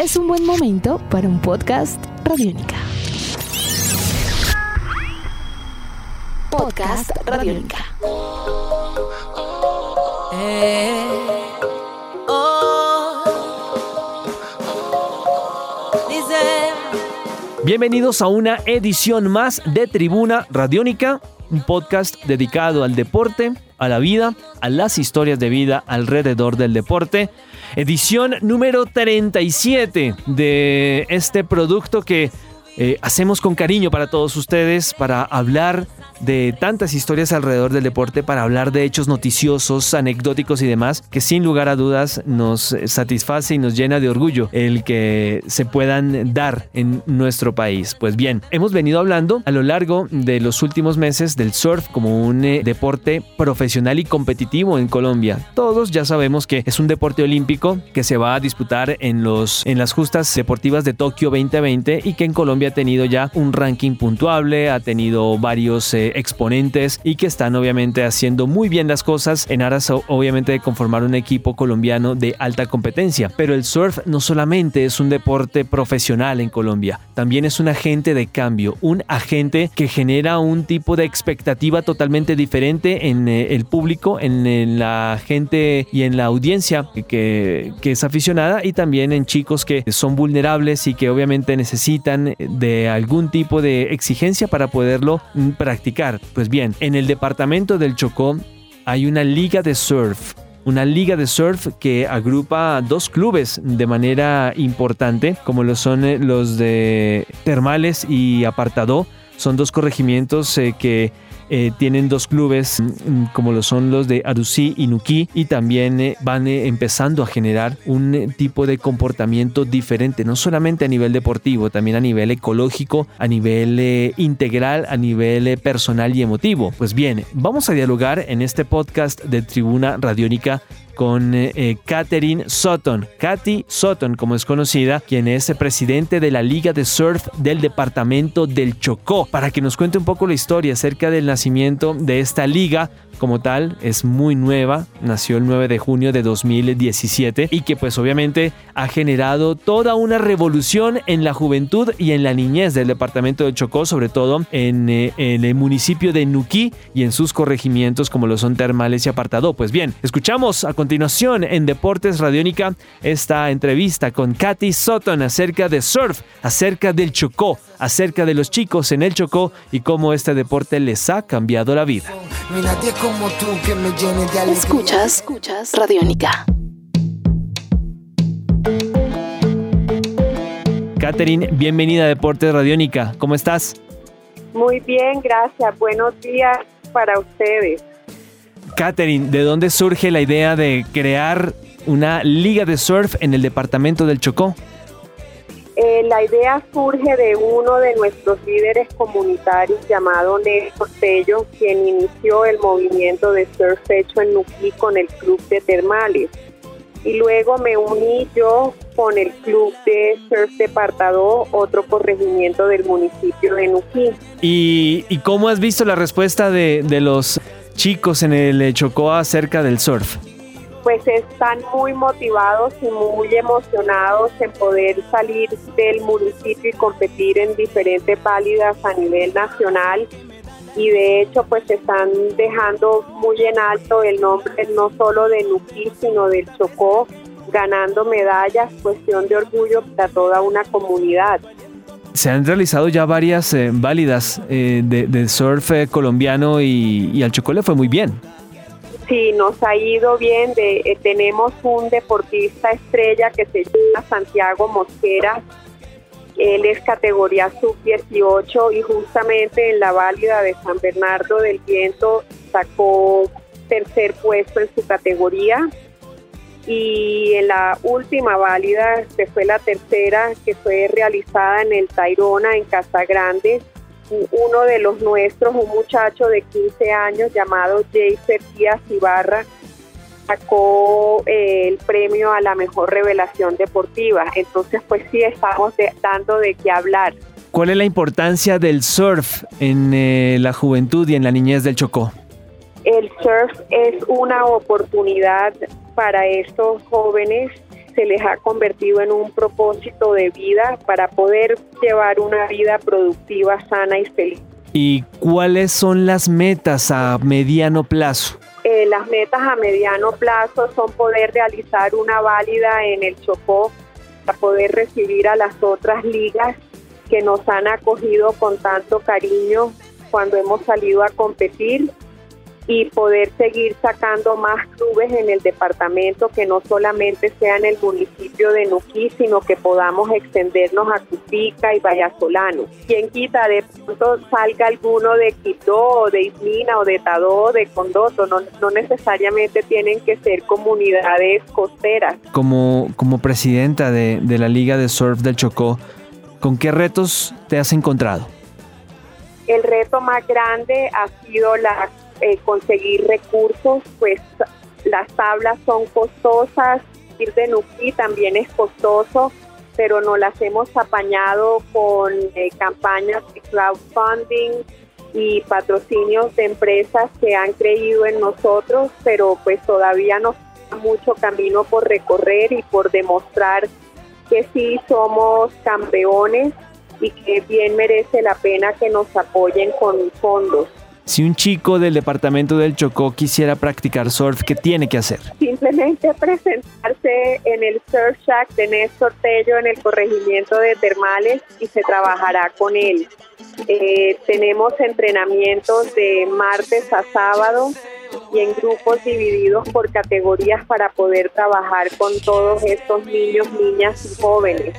es un buen momento para un podcast Radiónica. Podcast Radiónica. Eh, oh. Bienvenidos a una edición más de Tribuna Radiónica, un podcast dedicado al deporte, a la vida, a las historias de vida alrededor del deporte. Edición número 37 de este producto que eh, hacemos con cariño para todos ustedes, para hablar de tantas historias alrededor del deporte para hablar de hechos noticiosos, anecdóticos y demás, que sin lugar a dudas nos satisface y nos llena de orgullo el que se puedan dar en nuestro país. Pues bien, hemos venido hablando a lo largo de los últimos meses del surf como un eh, deporte profesional y competitivo en Colombia. Todos ya sabemos que es un deporte olímpico que se va a disputar en, los, en las justas deportivas de Tokio 2020 y que en Colombia ha tenido ya un ranking puntuable, ha tenido varios eh, exponentes y que están obviamente haciendo muy bien las cosas en aras obviamente de conformar un equipo colombiano de alta competencia. Pero el surf no solamente es un deporte profesional en Colombia, también es un agente de cambio, un agente que genera un tipo de expectativa totalmente diferente en eh, el público, en, la gente y en la audiencia que, que es aficionada y también en chicos que son vulnerables y que obviamente necesitan de algún tipo de exigencia para poderlo mm, practicar pues bien, en el departamento del Chocó hay una liga de surf una liga de surf que agrupa dos clubes de manera importante, como lo son eh, los de Termales y Apartado. Son dos corregimientos eh, que eh, tienen dos clubes mm, como lo son los de Arusí y Nuquí y también eh, van eh, empezando a generar un tipo de comportamiento diferente, no solamente a nivel deportivo, también a nivel ecológico, a nivel integral, a nivel personal y emotivo. Pues bien, vamos a dialogar en este podcast de Tribuna Radiónica con eh, Catherine Sutton, Katy Sutton como es conocida, quien es presidente de la Liga de Surf del departamento del Chocó, para que nos cuente un poco la historia acerca del nacimiento de esta liga, como tal es muy nueva, nació el 9 de junio de 2017 y que pues obviamente ha generado toda una revolución en la juventud y en la niñez del departamento de Chocó, sobre todo en, eh, en el municipio de Nuquí y en sus corregimientos como lo son Termales y Apartado. Pues bien, escuchamos a continuación en Deportes Radiónica esta entrevista con Katy Sutton acerca de surf, acerca del Chocó, acerca de los chicos en el Chocó y cómo este deporte les ha cambiado la vida como tú que me llene de alegría. Escuchas, escuchas Radiónica. Catherine, bienvenida a Deportes Radiónica. ¿Cómo estás? Muy bien, gracias. Buenos días para ustedes. Catherine, ¿de dónde surge la idea de crear una liga de surf en el departamento del Chocó? La idea surge de uno de nuestros líderes comunitarios llamado Néstor Tello, quien inició el movimiento de surf hecho en Nuquí con el Club de Termales. Y luego me uní yo con el Club de Surf de Partadó, otro corregimiento del municipio de Nuquí. ¿Y, y cómo has visto la respuesta de, de los chicos en el Chocó acerca del surf? Pues están muy motivados y muy emocionados en poder salir del municipio y competir en diferentes válidas a nivel nacional y de hecho pues están dejando muy en alto el nombre no solo de Nuquí sino del Chocó ganando medallas, cuestión de orgullo para toda una comunidad. Se han realizado ya varias eh, válidas eh, de, surf eh, colombiano y, y al Chocó le fue muy bien. Sí, nos ha ido bien. Eh, tenemos un deportista estrella que se llama Santiago Mosquera. Él es categoría sub-18 y justamente en la válida de San Bernardo del Viento sacó tercer puesto en su categoría. Y en la última válida, que fue la tercera, que fue realizada en el Tairona, en Casa Grande, uno de los nuestros, un muchacho de 15 años llamado Jaser Díaz Ibarra, sacó eh, el premio a la mejor revelación deportiva. Entonces, pues sí, estamos dando de qué hablar. ¿Cuál es la importancia del surf en eh, la juventud y en la niñez del Chocó? El surf es una oportunidad para estos jóvenes se les ha convertido en un propósito de vida para poder llevar una vida productiva, sana y feliz. ¿Y cuáles son las metas a mediano plazo? Eh, las metas a mediano plazo son poder realizar una válida en el Chocó para poder recibir a las otras ligas que nos han acogido con tanto cariño cuando hemos salido a competir y poder seguir sacando más clubes en el departamento que no solamente sea en el municipio de Nuquí, sino que podamos extendernos a Cupica y Vallasolano. Quien quita de pronto salga alguno de Quito o de Ismina o de Tadó o de Condoto, no, no necesariamente tienen que ser comunidades costeras. Como, como presidenta de, de la Liga de Surf del Chocó, ¿con qué retos te has encontrado? El reto más grande ha sido la eh, conseguir recursos, pues las tablas son costosas, ir de Nuki también es costoso, pero no las hemos apañado con eh, campañas de crowdfunding y patrocinios de empresas que han creído en nosotros, pero pues todavía nos queda mucho camino por recorrer y por demostrar que sí somos campeones y que bien merece la pena que nos apoyen con fondos. Si un chico del departamento del Chocó quisiera practicar surf, ¿qué tiene que hacer? Simplemente presentarse en el Surf Shack de Néstor en el corregimiento de Termales y se trabajará con él. Eh, tenemos entrenamientos de martes a sábado y en grupos divididos por categorías para poder trabajar con todos estos niños, niñas y jóvenes.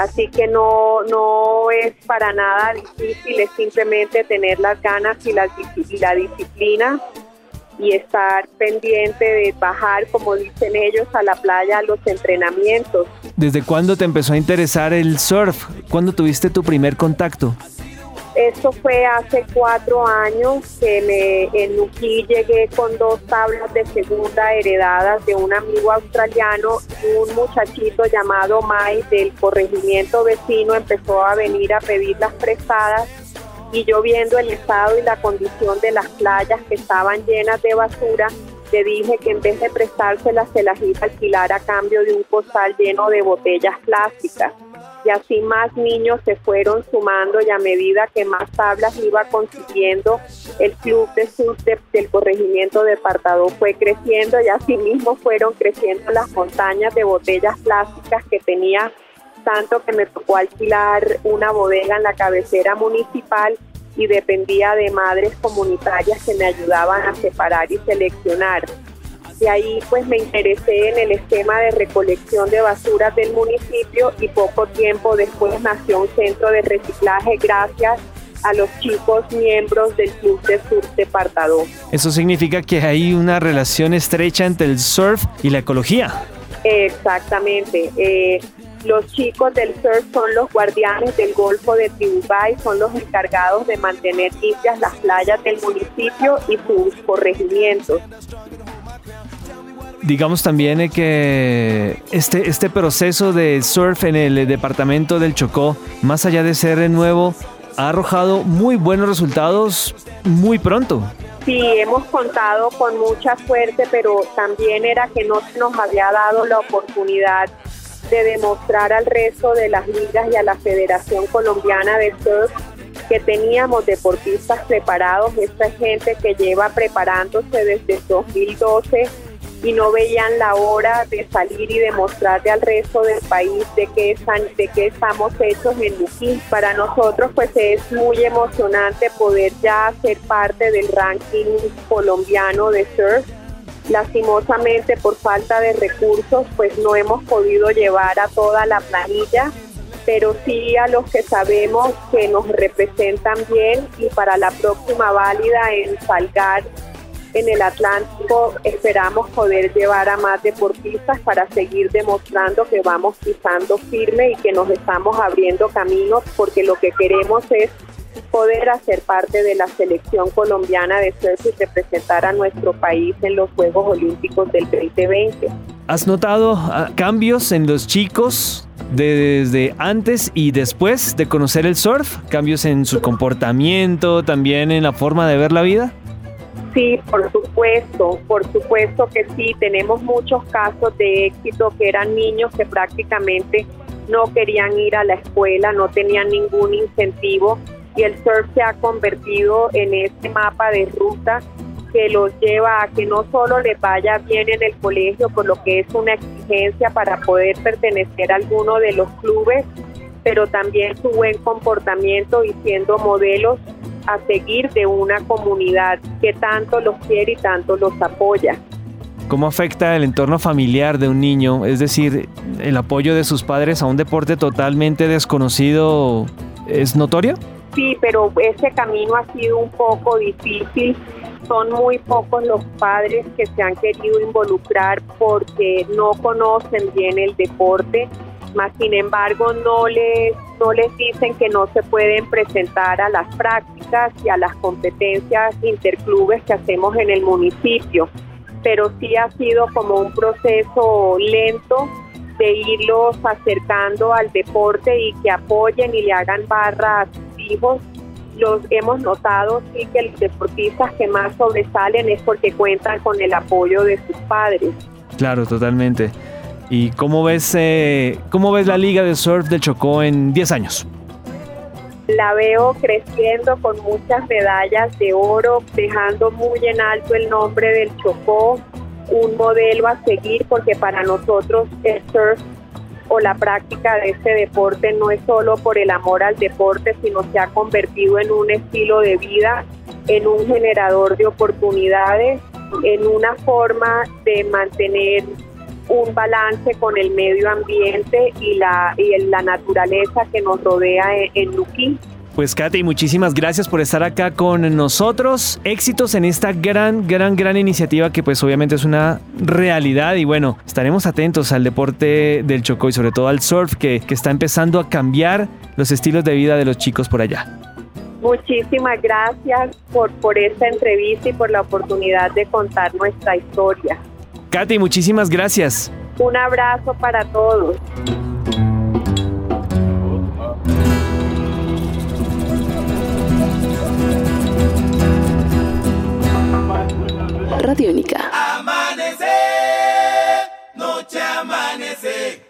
Así que no, no es para nada difícil, es simplemente tener las ganas y la, y la disciplina y estar pendiente de bajar, como dicen ellos, a la playa a los entrenamientos. ¿Desde cuándo te empezó a interesar el surf? ¿Cuándo tuviste tu primer contacto? Esto fue hace cuatro años que me, en Nuquí llegué con dos tablas de segunda heredadas de un amigo australiano un muchachito llamado Mai del corregimiento vecino empezó a venir a pedir las prestadas y yo viendo el estado y la condición de las playas que estaban llenas de basura, le dije que en vez de prestárselas se las iba a alquilar a cambio de un costal lleno de botellas plásticas. Y así más niños se fueron sumando y a medida que más tablas iba consiguiendo, el club de surf del corregimiento de Partadó fue creciendo y así mismo fueron creciendo las montañas de botellas plásticas que tenía tanto que me tocó alquilar una bodega en la cabecera municipal y dependía de madres comunitarias que me ayudaban a separar y seleccionar y ahí pues me interesé en el esquema de recolección de basuras del municipio y poco tiempo después nació un centro de reciclaje gracias a los chicos miembros del Club de Surf de Partadó. Eso significa que hay una relación estrecha entre el surf y la ecología. Exactamente. Eh, los chicos del surf son los guardianes del Golfo de Tribubay, son los encargados de mantener limpias las playas del municipio y sus corregimientos digamos también eh, que este, este proceso de surf en el departamento del Chocó, más allá de ser nuevo, ha arrojado muy buenos resultados muy pronto. Sí, hemos contado con mucha suerte, pero también era que no se nos había dado la oportunidad de demostrar al resto de las ligas y a la Federación Colombiana de Surf que teníamos deportistas preparados, esta gente que lleva preparándose desde 2012 y no veían la hora de salir y demostrarle al resto del país de qué están, de qué estamos hechos en Luquín. Para nosotros pues es muy emocionante poder ya ser parte del ranking colombiano de surf. Lastimosamente por falta de recursos pues no hemos podido llevar a toda la planilla, pero sí a los que sabemos que nos representan bien y para la próxima válida en Salgar en el Atlántico esperamos poder llevar a más deportistas para seguir demostrando que vamos pisando firme y que nos estamos abriendo caminos porque lo que queremos es poder hacer parte de la selección colombiana de surf y representar a nuestro país en los Juegos Olímpicos del 2020. ¿Has notado ah, cambios en los chicos desde antes y después de conocer el surf? ¿Cambios en su comportamiento, también en la forma de ver la vida? Sí, por supuesto, por supuesto que sí. Tenemos muchos casos de éxito que eran niños que prácticamente no querían ir a la escuela, no tenían ningún incentivo y el surf se ha convertido en este mapa de ruta que los lleva a que no solo les vaya bien en el colegio, por lo que es una exigencia para poder pertenecer a alguno de los clubes, pero también su buen comportamiento y siendo modelos a seguir de una comunidad que tanto los quiere y tanto los apoya. ¿Cómo afecta el entorno familiar de un niño? Es decir, el apoyo de sus padres a un deporte totalmente desconocido es notorio? Sí, pero ese camino ha sido un poco difícil. Son muy pocos los padres que se han querido involucrar porque no conocen bien el deporte, más sin embargo no les, no les dicen que no se pueden presentar a las prácticas y a las competencias interclubes que hacemos en el municipio. Pero sí ha sido como un proceso lento de irlos acercando al deporte y que apoyen y le hagan barra a sus hijos. Los hemos notado sí que los deportistas que más sobresalen es porque cuentan con el apoyo de sus padres. Claro, totalmente. ¿Y cómo ves, eh, cómo ves la Liga de Surf del Chocó en 10 años? La veo creciendo con muchas medallas de oro, dejando muy en alto el nombre del Chocó, un modelo a seguir porque para nosotros el surf o la práctica de este deporte no es solo por el amor al deporte, sino se ha convertido en un estilo de vida, en un generador de oportunidades, en una forma de mantener un balance con el medio ambiente y la, y la naturaleza que nos rodea en, en. Pues Katy, muchísimas gracias por estar acá con nosotros. Éxitos en esta gran, gran, gran iniciativa que pues obviamente es una realidad y bueno, estaremos atentos al deporte del Chocó y sobre todo al surf que, que está empezando a cambiar los estilos de vida de los chicos por allá. Muchísimas gracias por, por esta entrevista y por la oportunidad de contar nuestra historia. Katy, muchísimas gracias. Un abrazo para todos. Radiónica. Amanece, noche amanece.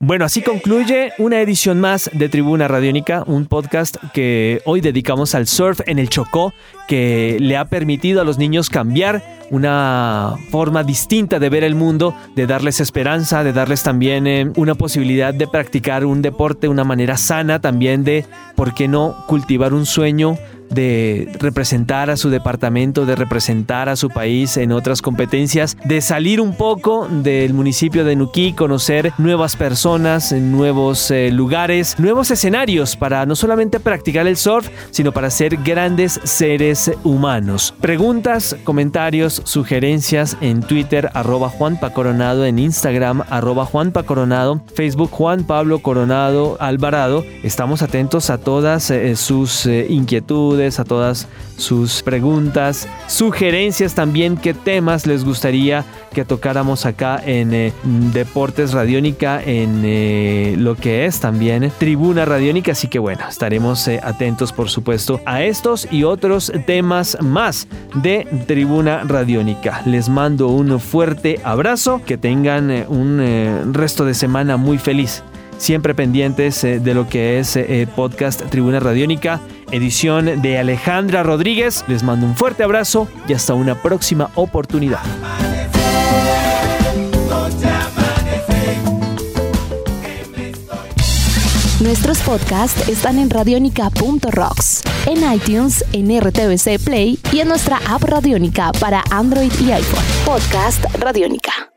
Bueno, así concluye una edición más de Tribuna Radiónica, un podcast que hoy dedicamos al surf en el Chocó, que le ha permitido a los niños cambiar una forma distinta de ver el mundo, de darles esperanza, de darles también eh, una posibilidad de practicar un deporte de una manera sana, también de, ¿por qué no?, cultivar un sueño de representar a su departamento, de representar a su país en otras competencias, de salir un poco del municipio de Nuquí, conocer nuevas personas, nuevos eh, lugares, nuevos escenarios para no solamente practicar el surf, sino para ser grandes seres humanos. Preguntas, comentarios, sugerencias en Twitter, arroba Juanpa en Instagram, arroba Juanpa Facebook Juan Pablo Coronado Alvarado. Estamos atentos a todas eh, sus eh, inquietudes a todas sus preguntas, sugerencias también, qué temas les gustaría que tocáramos acá en eh, Deportes Radiónica, en eh, lo que es también Tribuna Radiónica. Así que bueno, estaremos eh, atentos por supuesto a estos y otros temas más de Tribuna Radiónica. Les mando un fuerte abrazo, que tengan un resto de semana muy feliz siempre pendientes de lo que es podcast Tribuna Radiónica edición de Alejandra Rodríguez. Les mando un fuerte abrazo y hasta una próxima oportunidad. Nuestros podcasts están en radionica.rocks, en iTunes, en RTVC Play y en nuestra app Radionica para Android y iPhone. Podcast Radionica.